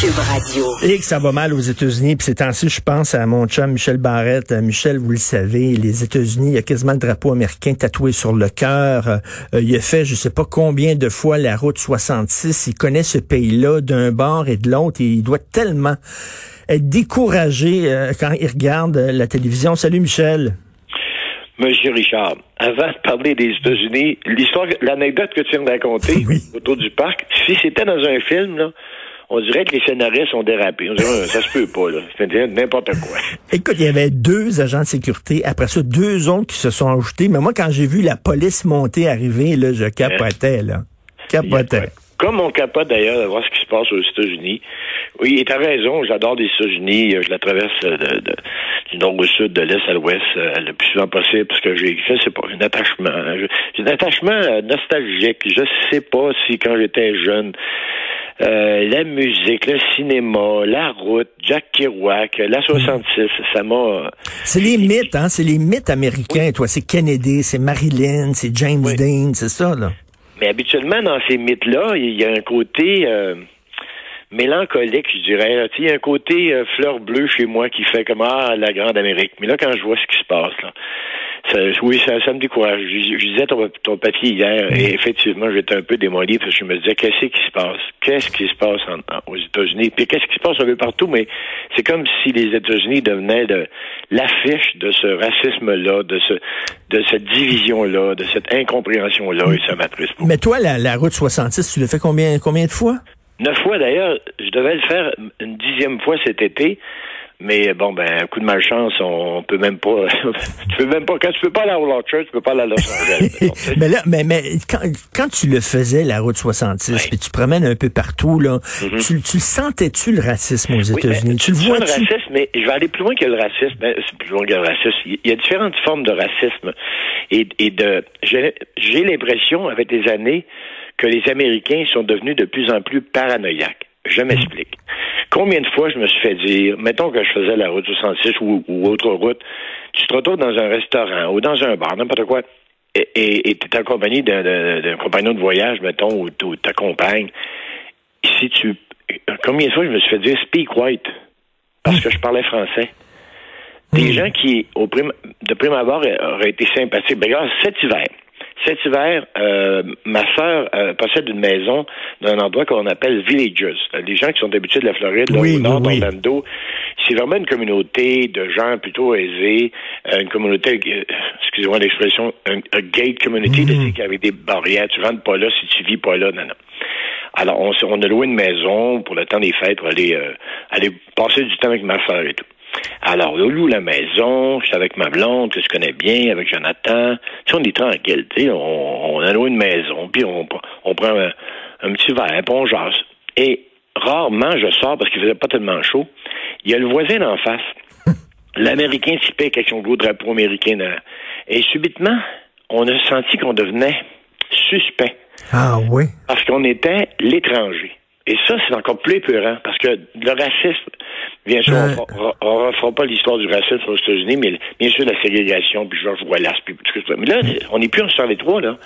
Cube Radio. Et que ça va mal aux États-Unis, puis c'est ainsi, je pense à mon chum Michel Barrette. Euh, Michel, vous le savez, les États-Unis, il y a quasiment le drapeau américain tatoué sur le cœur. Euh, il a fait, je sais pas combien de fois la route 66. Il connaît ce pays-là d'un bord et de l'autre, et il doit tellement être découragé euh, quand il regarde la télévision. Salut Michel. Monsieur Richard, avant de parler des États-Unis, l'histoire, l'anecdote que tu viens de raconter autour du parc, si c'était dans un film, là, on dirait que les scénaristes ont dérapé. On dirait, ça se peut pas, là. C'est n'importe quoi. Écoute, il y avait deux agents de sécurité. Après ça, deux autres qui se sont ajoutés. Mais moi, quand j'ai vu la police monter, arriver, là, je capotais, là. Capotais. Comme on capote d'ailleurs de voir ce qui se passe aux États-Unis. Oui, et t'as raison, j'adore les États-Unis. Je la traverse de, de, du nord au sud, de l'est à l'ouest, euh, le plus souvent possible, parce que j'ai, je sais pas, un attachement. J'ai un attachement euh, nostalgique. Je sais pas si quand j'étais jeune, euh, la musique, le cinéma, la route, Jack Kerouac, la 66, ça m'a... C'est les mythes, hein? C'est les mythes américains, toi. C'est Kennedy, c'est Marilyn, c'est James Dean, c'est ça, là. Mais habituellement, dans ces mythes-là, il y a un côté euh, mélancolique, je dirais. Il y a un côté euh, fleur bleue chez moi qui fait comme Ah, la grande Amérique. Mais là, quand je vois ce qui se passe, là, ça, oui, ça, ça, me décourage. Je, je disais ton, ton, papier hier, et effectivement, j'étais un peu démoli parce que je me disais, qu'est-ce qui se passe? Qu'est-ce qui se passe aux États-Unis? Puis qu'est-ce qui se passe un peu partout? Mais c'est comme si les États-Unis devenaient de, l'affiche de ce racisme-là, de, ce, de cette division-là, de cette incompréhension-là, et ça m'attriste Mais toi, la, la route 66, tu l'as fait combien, combien de fois? Neuf fois d'ailleurs. Je devais le faire une dixième fois cet été. Mais bon, ben, un coup de malchance, on peut même pas. tu peux même pas. Quand tu peux pas aller à Orchard, tu peux pas aller à Los Angeles. mais là, mais, mais quand, quand, tu le faisais, la route 66, puis tu promènes un peu partout, là, mm-hmm. tu, tu sentais-tu le racisme aux États-Unis? tu le vois? Le racisme, mais je vais aller plus loin que le racisme. Ben, c'est plus loin que le racisme. Il y a différentes formes de racisme. Et, et de. J'ai l'impression, avec les années, que les Américains sont devenus de plus en plus paranoïaques. Je m'explique. Combien de fois je me suis fait dire, mettons que je faisais la route 66 ou, ou autre route, tu te retrouves dans un restaurant ou dans un bar, n'importe quoi, et tu es accompagné d'un compagnon de voyage, mettons, ou, ou ta compagne. Si tu. Combien de fois je me suis fait dire speak white? Parce que je parlais français? Des gens qui, au prime, de prime abord, auraient été sympathiques. Ben, regarde, cet hiver, cet hiver, euh, ma sœur euh, possède une maison dans un endroit qu'on appelle Villages. Les gens qui sont habitués de la Floride, au nord d'Orlando, c'est vraiment une communauté de gens plutôt aisés, euh, une communauté, excusez-moi l'expression, un, gate community, mm avec des barrières. Tu rentres pas là si tu vis pas là, non, non. Alors, on, on a loué une maison pour le temps des fêtes pour aller, aller passer du temps avec ma sœur et tout. Alors, on loue la maison, je suis avec ma blonde, que je connais bien, avec Jonathan. Tu sais, on est tranquille, tu sais, on, on a loué une maison, puis on, on prend un, petit verre, puis on jase. Et rarement, je sors parce qu'il faisait pas tellement chaud. Il y a le voisin d'en face. L'Américain s'y paie avec son gros drapeau américain. Et subitement, on a senti qu'on devenait suspect. Ah oui? Parce qu'on était l'étranger. Et ça, c'est encore plus épeurant, parce que le racisme, bien sûr, on ne refera pas l'histoire du racisme aux États-Unis, mais bien sûr, la ségrégation, puis Georges Wallace, puis tout ça. Mais là, on n'est plus en 123, là.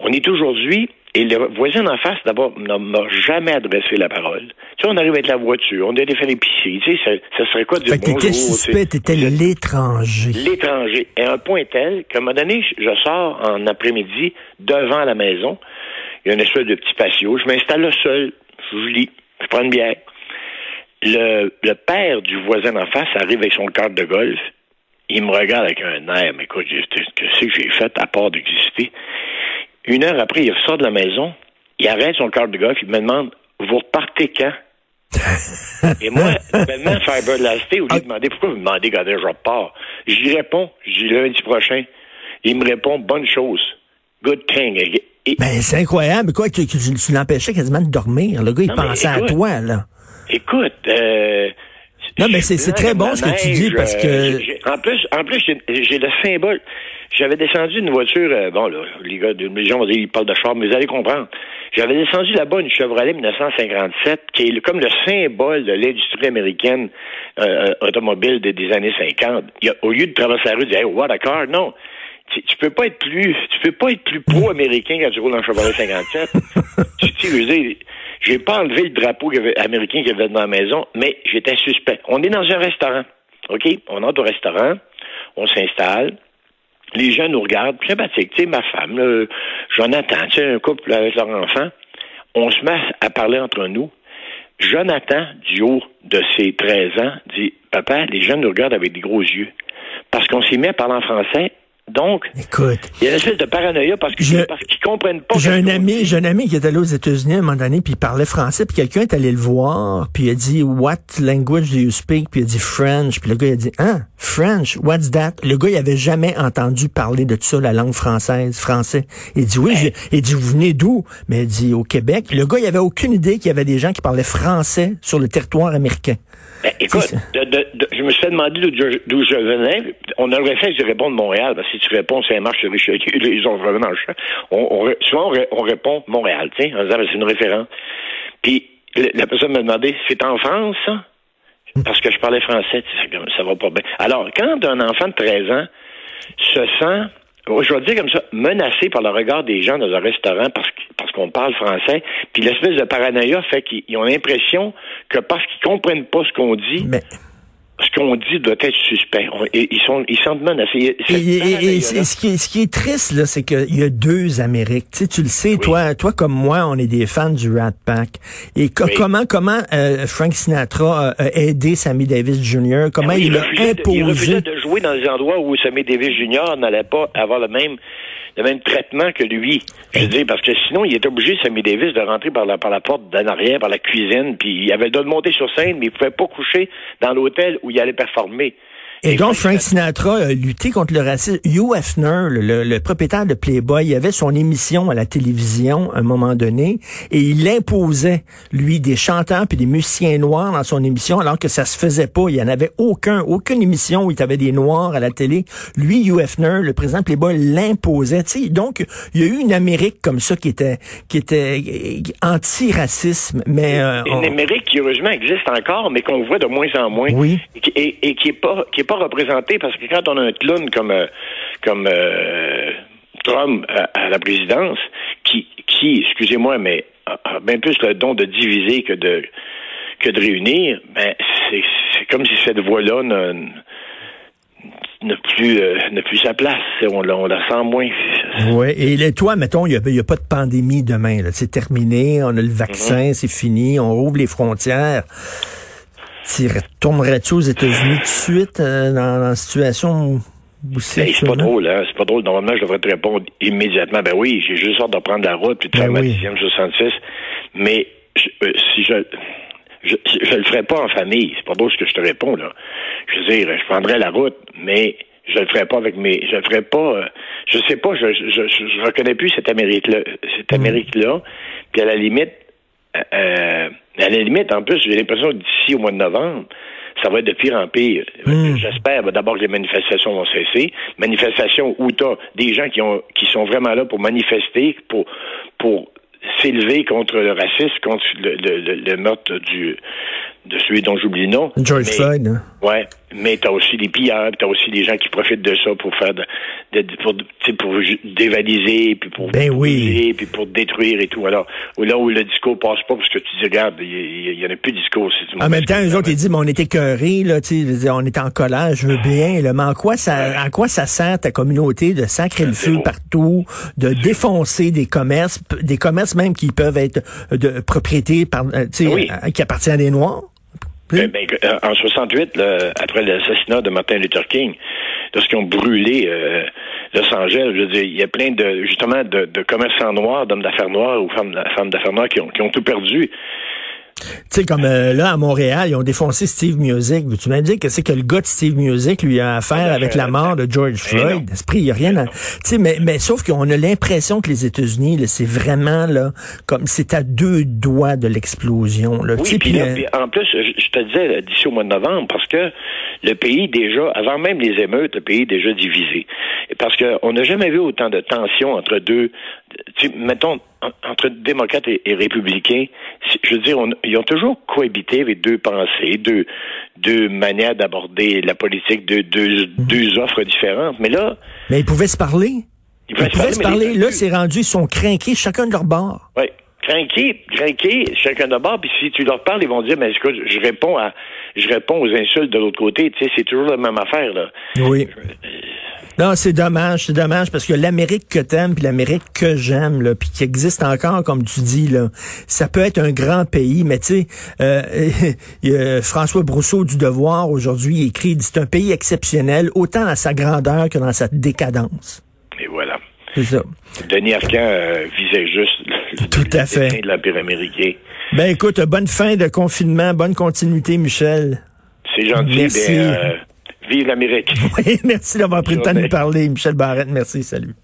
On est aujourd'hui, et le voisin en face, d'abord, n'a jamais adressé la parole. Tu sais, on arrive avec la voiture, on allait faire l'épicerie, tu sais, ça, serait quoi de dire bonjour? T'étais suspect, t'étais l'étranger. L'étranger. Et un point tel qu'à un moment donné, je sors en après-midi devant la maison, il y a une espèce de petit patio, je m'installe là seul, je lis, je prends une bière. Le, le père du voisin en face arrive avec son cadre de golf. Il me regarde avec un air, mais écoute, qu'est-ce que j'ai fait à part d'exister? Une heure après, il sort de la maison, il arrête son cadre de golf, il me demande Vous repartez quand? Et moi, maintenant, fiberlasté, au lieu de demander pourquoi vous me demandez quand je repars, j'y réponds, j'y lundi prochain. Il me répond bonne chose. Good thing. Ben, c'est incroyable. Quoi, que, tu, l'empêchais quasiment de dormir. Le gars, il pensait à toi, là. Écoute, euh, non, mais c'est très bon ce que tu dis parce que. Euh, en plus, en plus, j'ai le symbole. J'avais descendu une voiture. Euh, bon, là, les gars, les gens vont dire ils parlent de char, mais vous allez comprendre. J'avais descendu là-bas une Chevrolet 1957, qui est comme le symbole de l'industrie américaine euh, automobile des, années 50. au lieu de traverser la rue, de dire hey, what a car, non tu, tu, peux pas être plus tu peux pas être plus pro-américain quand tu roules en Chevrolet 57. tu, tu dire, J'ai pas enlevé le drapeau américain qu'il y avait dans la maison, mais j'étais suspect. On est dans un restaurant. OK? On entre au restaurant, on s'installe. Les gens nous regardent, sympathique. Tu sais, ma femme, Jonathan, tu sais, un couple avec leur enfant. On se met à parler entre nous. Jonathan, du haut de ses 13 ans, dit Papa, les gens nous regardent avec des gros yeux. Parce qu'on s'est mis à parler en français donc, Écoute, il y a une espèce de paranoïa parce qu'ils parce qu'ils comprennent pas. J'ai un ami, j'ai un ami qui est allé aux États-Unis à un moment donné, puis il parlait français, puis quelqu'un est allé le voir, puis il a dit What language do you speak? Puis il a dit French, puis le gars il a dit Hein, French, what's that? Le gars il avait jamais entendu parler de ça, la langue française, français. Il dit oui, il dit vous venez d'où? Mais il dit au Québec. Le gars il avait aucune idée qu'il y avait des gens qui parlaient français sur le territoire américain. Ben, écoute, je me suis fait demander d'où je venais. On aurait fait que je réponds de Montréal, parce que tu réponds Saint-Marche sur Richelieu, ils ont vraiment on, on, Souvent, on, répond Montréal, tu sais, en disant, ben, c'est une référence. Puis, la personne m'a demandé, c'est en France, ça? Parce que je parlais français, ça va pas bien. Alors, quand un enfant de 13 ans se sent je vais dire comme ça, menacé par le regard des gens dans un restaurant parce, qu'on parle français, puis l'espèce de paranoïa fait qu'ils ont l'impression que parce qu'ils comprennent pas ce qu'on dit, ce qu'on dit doit être suspect. ils sont ils sont menacés. Et, ce, qui est, ce qui est triste là, c'est qu'il y a deux Amériques. Tu, sais, tu le sais, toi, toi comme moi, on est des fans du Rat Pack. Et comment comment euh, Frank Sinatra a aidé Sammy Davis Jr. Comment il, a imposé. il refusait de jouer dans des endroits où Sammy Davis Jr. n'allait pas avoir le même le même traitement que lui. Je veux dire, parce que sinon, il était obligé, Sammy Davis, de rentrer par la, par la porte d'en arrière, par la cuisine, puis il avait le droit de monter sur scène, mais il pouvait pas coucher dans l'hôtel où il allait performer. Et, donc, Frank Sinatra a lutté contre le racisme. Hugh Hefner, le, propriétaire de Playboy, il avait son émission à la télévision à un moment donné et il imposait, lui, des chanteurs puis des musiciens noirs dans son émission alors que ça se faisait pas. Il y en avait aucun, aucune émission où il y avait des noirs à la télé. Lui, Hugh Hefner, le président de Playboy, l'imposait. Donc, il y a eu une Amérique comme ça qui était, qui était anti-racisme. Mais, euh, une Amérique qui, heureusement, existe encore, mais qu'on voit de moins en moins. Oui. Et, et qui est pas, qui est pas représenté parce que quand on a un clown comme euh, comme euh, Trump à, la présidence, qui, qui excusez-moi, mais a, bien plus le don de diviser que de que de réunir, ben c'est comme si cette voix-là n'a plus euh, plus sa place. On, on, la sent moins. Oui, et toi, mettons, il n'y a, pas de pandémie demain. C'est terminé, on a le vaccin, mm-hmm. c'est fini, on ouvre les frontières. Tu retournerais-tu aux États-Unis tout de suite euh, dans, la situation où ben, c'est pas drôle, hein? C'est pas drôle. Normalement, je devrais te répondre immédiatement. Ben oui, j'ai juste hâte de prendre la route puis de faire ben ma dixième 66. Mais euh, si je, je, je le ferais pas en famille. C'est pas drôle ce que je te réponds, là. Je veux dire, je prendrais la route, mais je le ferais pas avec mes. Je le ferais pas. Euh, je sais pas, je, je, je, reconnais plus cette Amérique-là. Cette mm. Amérique-là. Puis à la limite, euh, à la limite, en plus, j'ai l'impression que d'ici au mois de novembre, ça va être de pire en pire. Hmm. J'espère d'abord que les manifestations vont cesser. Manifestations où tu as des gens qui ont qui sont vraiment là pour manifester, pour pour s'élever contre le racisme, contre le, le, le meurtre du de celui dont j'oublie le nom. George Floyd. Hein? Ouais, mais t'as aussi des pilleurs, t'as aussi des gens qui profitent de ça pour faire de, de pour, pour dévaliser, puis pour ben oui. puis pour détruire et tout. Alors là où le discours passe pas, parce que tu dis regarde, il y, en a plus de discours. En même temps, eux autres ils disent mais on était cœurés, là, tu sais, on était en colère, je veux bien, là, mais en quoi ça, en quoi ça sert ta communauté de sacrer le feu partout, de défoncer des commerces, des commerces même qui peuvent être de propriété par, euh, tu sais, qui appartiennent à des noirs? Ben, ben, euh, en 68, après l'assassinat de Martin Luther King, lorsqu'ils ont brûlé euh, Los Angeles, je veux dire, il y a plein de justement de, de commerçants noirs, d'hommes d'affaires noirs ou femmes, femmes d'affaires noires qui ont tout perdu. Tu sais, comme euh, là, à Montréal, ils ont défoncé Steve Music. Tu m'as dit que c'est que le gars de Steve Music lui a affaire avec la mort de George Floyd? Esprit, il n'y a rien à... Tu sais, mais, mais sauf qu'on a l'impression que les États-Unis, c'est vraiment, là, comme c'est à deux doigts de l'explosion. Là. Oui, puis, euh, en plus, je te disais d'ici au mois de novembre, parce que le pays déjà, avant même les émeutes, le pays est déjà divisé. Parce qu'on n'a jamais vu autant de tensions entre deux, mettons, entre démocrates et, républicains. Je veux dire, ils ont toujours cohabité avec deux pensées, deux, deux manières d'aborder la politique, deux, deux, deux offres différentes. Mais là... Mais ils pouvaient se parler. Ils pouvaient, se parler. Là, c'est rendu, ils sont craqués chacun de leur bord. Oui. Craquer, craquer, chacun de bord, puis si tu leur parles, ils vont dire, mais écoute, je réponds à, je réponds aux insultes de l'autre côté, tu sais, c'est toujours la même affaire, là. Oui. Non, c'est dommage, c'est dommage parce que l'Amérique que t'aimes puis l'Amérique que j'aime là, puis qui existe encore comme tu dis là, ça peut être un grand pays, mais tu sais, euh, François Brousseau du Devoir aujourd'hui écrit, c'est un pays exceptionnel autant dans sa grandeur que dans sa décadence. Et voilà. C'est ça. Denis Arcand euh, visait juste Tout à fait. de l'Empire américain. Ben écoute, bonne fin de confinement, bonne continuité, Michel. C'est gentil. Merci. Ben, euh, vive l'Amérique. Oui, merci d'avoir pris le temps de nous parler, Michel Barrette. Merci, salut.